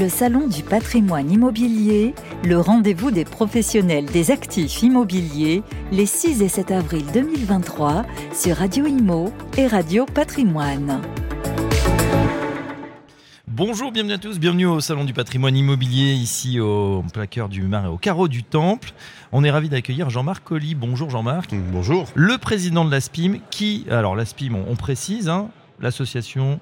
Le Salon du patrimoine immobilier, le rendez-vous des professionnels des actifs immobiliers, les 6 et 7 avril 2023 sur Radio Imo et Radio Patrimoine. Bonjour, bienvenue à tous, bienvenue au Salon du patrimoine immobilier, ici au plaqueur du Marais, au carreau du Temple. On est ravi d'accueillir Jean-Marc Colli. Bonjour Jean-Marc. Bonjour. Le président de l'ASPIM, qui, alors l'ASPIM, on, on précise, hein, l'association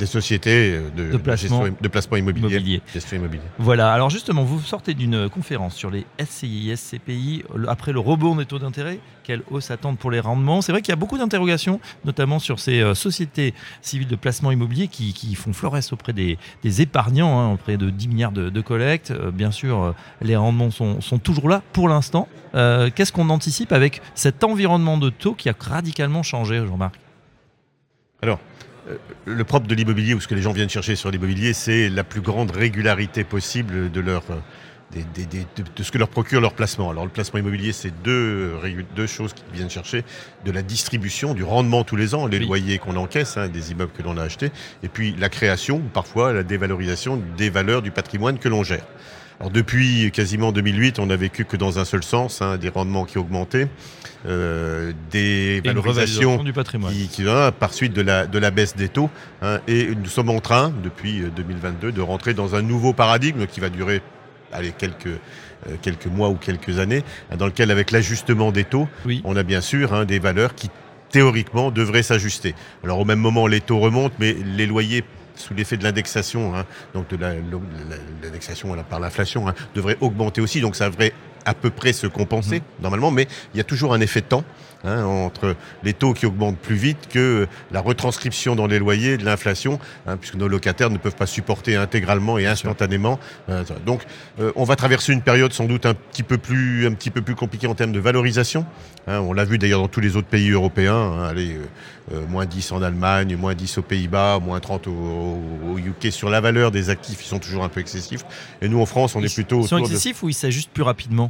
Des sociétés euh, de, De placement. gestion- de placement immobilier. immobilier. Gestion immobilière. Voilà, alors justement, vous sortez d'une conférence sur les SCI, SCPI, après le rebond des taux d'intérêt, quelle hausse attendre pour les rendements? C'est vrai qu'il y a beaucoup d'interrogations, notamment sur ces euh, sociétés civiles de placement immobilier qui, qui font florès auprès des, des épargnants, hein, auprès de 10 milliards de, de collectes. Euh, bien sûr, euh, les rendements sont, sont toujours là pour l'instant. Qu'est-ce qu'on anticipe avec cet environnement de taux qui a radicalement changé, Jean-Marc? Alors, le propre de l'immobilier, ou ce que les gens viennent chercher sur l'immobilier, c'est la plus grande régularité possible de leur. euh, des- des- des- de, ce que leur procure leur placement. Alors le placement immobilier, c'est deux, euh, deux choses qu'ils viennent chercher, de la distribution, du rendement tous les ans, les Oui. loyers qu'on encaisse, hein, des immeubles que l'on a achetés, et puis la création, ou parfois la dévalorisation des valeurs du patrimoine que l'on gère. Alors depuis quasiment 2008, on n'a vécu que dans un seul sens, hein, des rendements qui augmentaient, euh, des valorisations du patrimoine. qui, qui va par suite de la, de la baisse des taux. hein, et nous sommes en train, depuis euh, 2022, de rentrer dans un nouveau paradigme qui va durer allez, quelques, euh, quelques mois ou quelques années, hein, dans lequel, avec l'ajustement des taux, Oui. on a bien sûr hein, des valeurs qui, théoriquement, devraient s'ajuster. Alors, au même moment, les taux remontent, mais les loyers sous l'effet de l'indexation, hein, donc de l'indexation par l'inflation, hein, devraient augmenter aussi. Donc, ça devrait à peu près se compenser Mhm. normalement, mais il y a toujours un effet de temps hein, entre les taux qui augmentent plus vite que la retranscription dans les loyers de l'inflation, hein, puisque nos locataires ne peuvent pas supporter intégralement et instantanément. euh, ça. donc, euh, on va traverser une période sans doute un petit peu plus, un petit peu plus compliquée en termes de valorisation. hein. on l'a vu d'ailleurs dans tous les autres pays européens. hein, allez, euh, euh, moins 10 en Allemagne, moins 10 aux Pays-Bas, moins 30 au, au- au UK sur la valeur des actifs. Ils sont toujours un peu excessifs. Et nous, en France, on est plutôt Ils sont de... excessifs ou ils s'ajustent plus rapidement?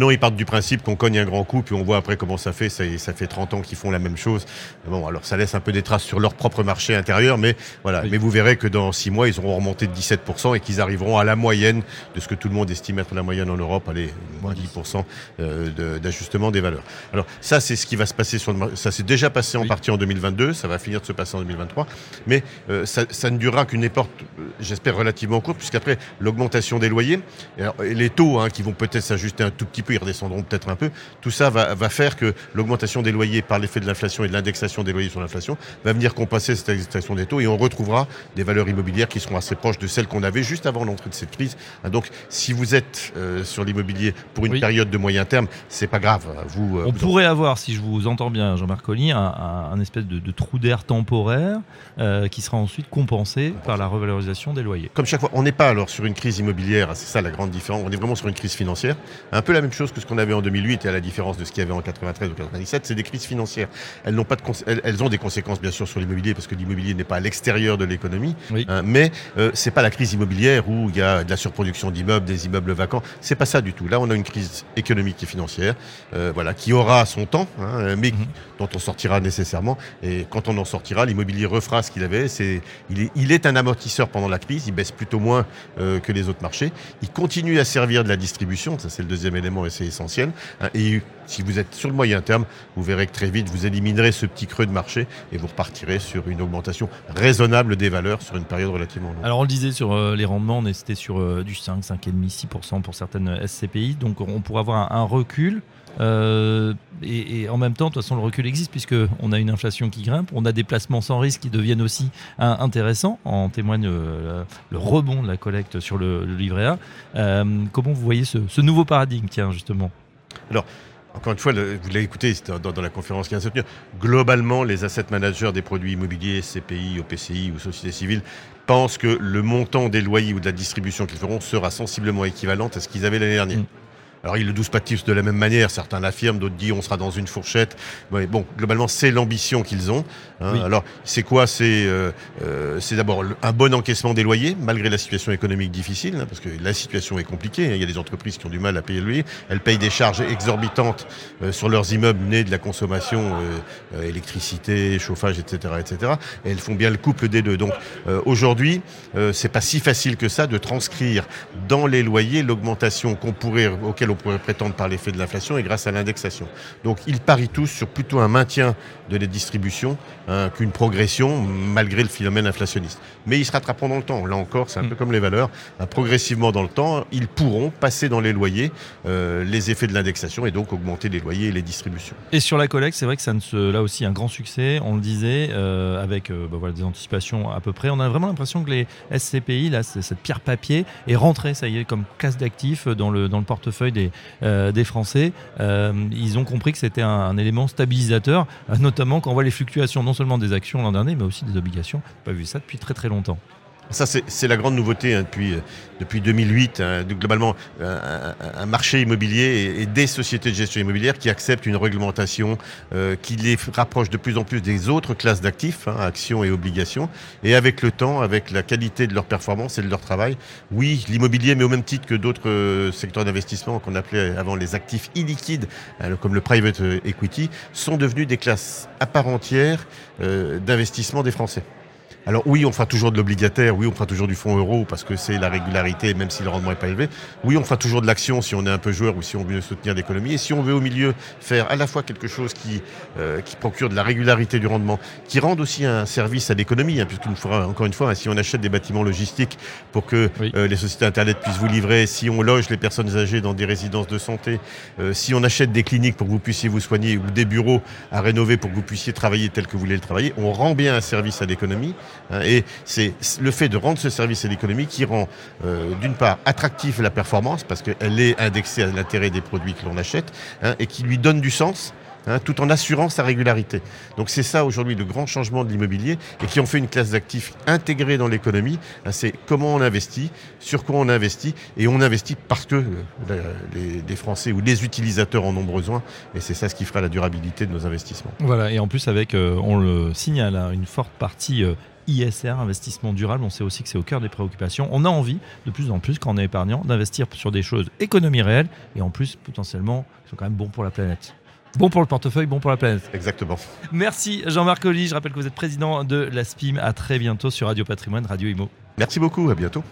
non, ils partent du principe qu'on cogne un grand coup, puis on voit après comment ça fait. Ça, ça fait 30 ans qu'ils font la même chose. Bon, alors ça laisse un peu des traces sur leur propre marché intérieur, mais voilà. Oui. Mais vous verrez que dans 6 mois, ils auront remonté de 17% et qu'ils arriveront à la moyenne de ce que tout le monde estime être la moyenne en Europe, allez, moins 10% euh, de- d'ajustement des valeurs. Alors ça, c'est ce qui va se passer sur le marché. Ça s'est déjà passé en Oui. partie en 2022, ça va finir de se passer en 2023, mais euh, ça, ça ne durera qu'une époque, euh, j'espère, relativement courte, puisqu'après, l'augmentation des loyers, alors, et les taux hein, qui vont peut-être s'ajuster un tout petit peu, ils redescendront peut-être un peu, tout ça va, va faire que l'augmentation des loyers par l'effet de l'inflation et de l'indexation des loyers sur l'inflation va venir compenser cette indexation des taux et on retrouvera des valeurs immobilières qui seront assez proches de celles qu'on avait juste avant l'entrée de cette crise. Hein, Donc, si vous êtes euh, sur l'immobilier pour une Oui. période de moyen terme, c'est pas grave. Vous, euh, On vous en- pourrait avoir, si je vous entends bien, Jean-Marc Colli, un, un- un espèce de, de trou d'air temporaire euh, qui sera ensuite compensé par la revalorisation des loyers. Comme chaque fois, on n'est pas alors sur une crise immobilière, c'est ça la grande différence, on est vraiment sur une crise financière. Un peu la même chose que ce qu'on avait en 2008 et à la différence de ce qu'il y avait en 93 ou 97, c'est des crises financières. Elles, n'ont pas de elles, elles ont des conséquences bien sûr sur l'immobilier parce que l'immobilier n'est pas à l'extérieur de l'économie, Oui. hein, mais euh, c'est pas la crise immobilière où il y a de la surproduction d'immeubles, des immeubles vacants, c'est pas ça du tout. Là, on a une crise économique et financière, euh, voilà, qui aura son temps, hein, mais Mhm. dont on sortira nécessairement. Et quand on en sortira, l'immobilier refera ce qu'il avait. C'est, il, est, il est un amortisseur pendant la crise. Il baisse plutôt moins euh, que les autres marchés. Il continue à servir de la distribution. Ça, c'est le deuxième élément et c'est essentiel. hein. et si vous êtes sur le moyen terme, vous verrez que très vite, vous éliminerez ce petit creux de marché et vous repartirez sur une augmentation raisonnable des valeurs sur une période relativement longue. Alors on le disait sur euh, les rendements, on était sur euh, du 5, 5,5, 6% pour certaines SCPI, donc on pourrait avoir un recul. Euh, et, et en même temps, de toute façon, le recul existe puisque on a une inflation qui grimpe, on a des placements sans risque qui deviennent aussi hein, intéressants. En témoigne euh, le rebond de la collecte sur le, le livret A. Euh, comment vous voyez ce, ce nouveau paradigme, tiens justement? Encore une fois, le- vous l'avez écouté c'était dans, dans la conférence qui vient de se tenir. Globalement, les asset managers des produits immobiliers, CPI, OPCI ou sociétés civiles, pensent que le montant des loyers ou de la distribution qu'ils feront sera sensiblement équivalent à ce qu'ils avaient l'année dernière. Mm. Alors ils le doucent pas tous de la même manière, certains l'affirment, d'autres disent on sera dans une fourchette. Mais bon, globalement c'est l'ambition qu'ils ont. Hein. Alors c'est quoi? C'est euh, euh, d'abord un bon encaissement des loyers malgré la situation économique difficile, hein, parce que la situation est compliquée. Hein. Il y a des entreprises qui ont du mal à payer le loyer. Elles payent des charges exorbitantes euh, sur leurs immeubles nés de la consommation électricité, chauffage, etc., etc. Et elles font bien le couple des deux. Donc aujourd'hui, c'est pas si facile que ça de transcrire dans les loyers l'augmentation qu'on pourrait auquel on pourrait prétendre par l'effet de l'inflation et grâce à l'indexation. Donc ils parient tous sur plutôt un maintien de les distributions hein, qu'une progression malgré le phénomène inflationniste. Mais ils se rattraperont dans le temps. Là encore, c'est un peu mm. comme les valeurs. Hein, progressivement dans le temps, ils pourront passer dans les loyers euh, les effets de l'indexation et donc augmenter les loyers et les distributions. Et sur la collecte, c'est vrai que ça ne se, là aussi un grand succès. On le disait euh, avec euh, bah voilà, des anticipations à peu près. On a vraiment l'impression que les SCPI, là, cette pierre papier, est rentrée, ça y est, comme casse d'actifs dans le, dans le portefeuille des, des Français. ils ont compris que c'était un, élément stabilisateur, notamment quand on voit les fluctuations non seulement des actions l'an dernier, mais aussi des obligations. Pas vu ça depuis très très longtemps. Ça, c'est la grande nouveauté hein, depuis, euh, depuis 2008. Hein, globalement, un, marché immobilier et, des sociétés de gestion immobilière qui acceptent une réglementation euh, qui les rapproche de plus en plus des autres classes d'actifs, hein, actions et obligations. Et avec le temps, avec la qualité de leur performance et de leur travail, oui, l'immobilier, mais au même titre que d'autres euh, secteurs d'investissement qu'on appelait avant les actifs illiquides, comme le private equity, sont devenus des classes à part entière d'investissement des Français. Alors oui, on fera toujours de l'obligataire, oui, on fera toujours du fonds euro parce que c'est la régularité, même si le rendement n'est pas élevé. Oui, on fera toujours de l'action si on est un peu joueur ou si on veut soutenir l'économie. Et si on veut au milieu faire à la fois quelque chose qui, euh, qui procure de la régularité du rendement, qui rende aussi un service à l'économie, hein, puisqu'on fera encore une fois, hein, si on achète des bâtiments logistiques pour que euh, les sociétés Internet puissent vous livrer, si on loge les personnes âgées dans des résidences de santé, euh, si on achète des cliniques pour que vous puissiez vous soigner ou des bureaux à rénover pour que vous puissiez travailler tel que vous voulez le travailler, on rend bien un service à l'économie. Hein, et c'est le fait de rendre ce service à l'économie qui rend, euh, d'une part, attractif la performance, parce qu'elle est indexée à l'intérêt des produits que l'on achète, hein, et qui lui donne du sens Hein, tout en assurant sa régularité. Donc c'est ça aujourd'hui le grand changement de l'immobilier et qui en fait une classe d'actifs intégrée dans l'économie. Hein, c'est comment on investit, sur quoi on investit et on investit parce que euh, les, Français ou les utilisateurs en ont besoin et c'est ça ce qui fera la durabilité de nos investissements. Voilà et en plus avec, euh, on le signale, hein, une forte partie euh, ISR, investissement durable, on sait aussi que c'est au cœur des préoccupations. On a envie, de plus en plus, quand on est épargnant, d'investir sur des choses économie réelle et en plus, potentiellement, qui sont quand même bons pour la planète. Bon pour le portefeuille, bon pour la planète. Exactement. Merci Jean-Marc Oli. Je rappelle que vous êtes président de la SPIM. À très bientôt sur Radio Patrimoine, Radio Imo. Merci beaucoup, à bientôt.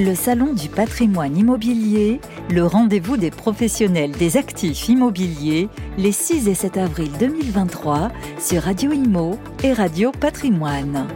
Le Salon du patrimoine immobilier, le rendez-vous des professionnels des actifs immobiliers, les 6 et 7 avril 2023 sur Radio Imo et Radio Patrimoine.